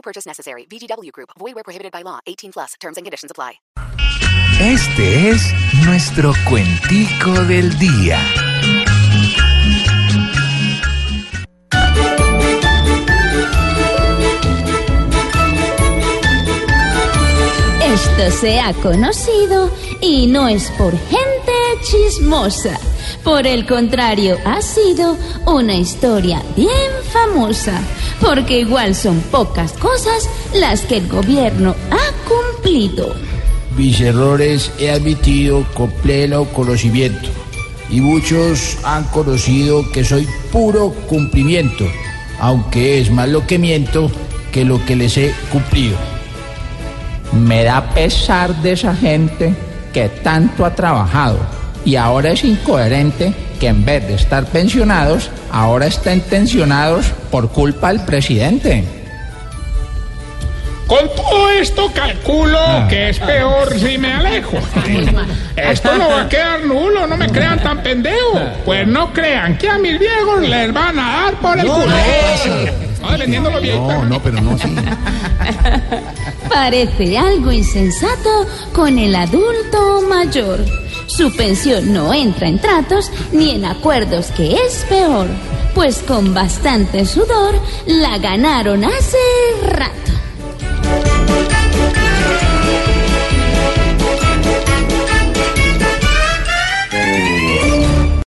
No purchase necessary. VGW Group. Void where prohibited by law. 18 plus. Terms and conditions apply. Este es nuestro cuentico del día. Esto se ha conocido y no es por gente chismosa. Por el contrario, ha sido una historia bien famosa, porque igual son pocas cosas las que el gobierno ha cumplido. Mis errores he admitido con pleno conocimiento y muchos han conocido que soy puro cumplimiento, aunque es más lo que miento que lo que les he cumplido. Me da pesar de esa gente que tanto ha trabajado y ahora es incoherente que en vez de estar pensionados, ahora estén tensionados por culpa del presidente. Con todo esto calculo que es peor si me alejo. Esto no va a quedar nulo, no me crean tan pendejo. Pues no crean que a mis viejos les van a dar por el culo. No, no, pero no así. Parece algo insensato con el adulto mayor. Su pensión no entra en tratos ni en acuerdos, que es peor. Pues con bastante sudor la ganaron hace rato.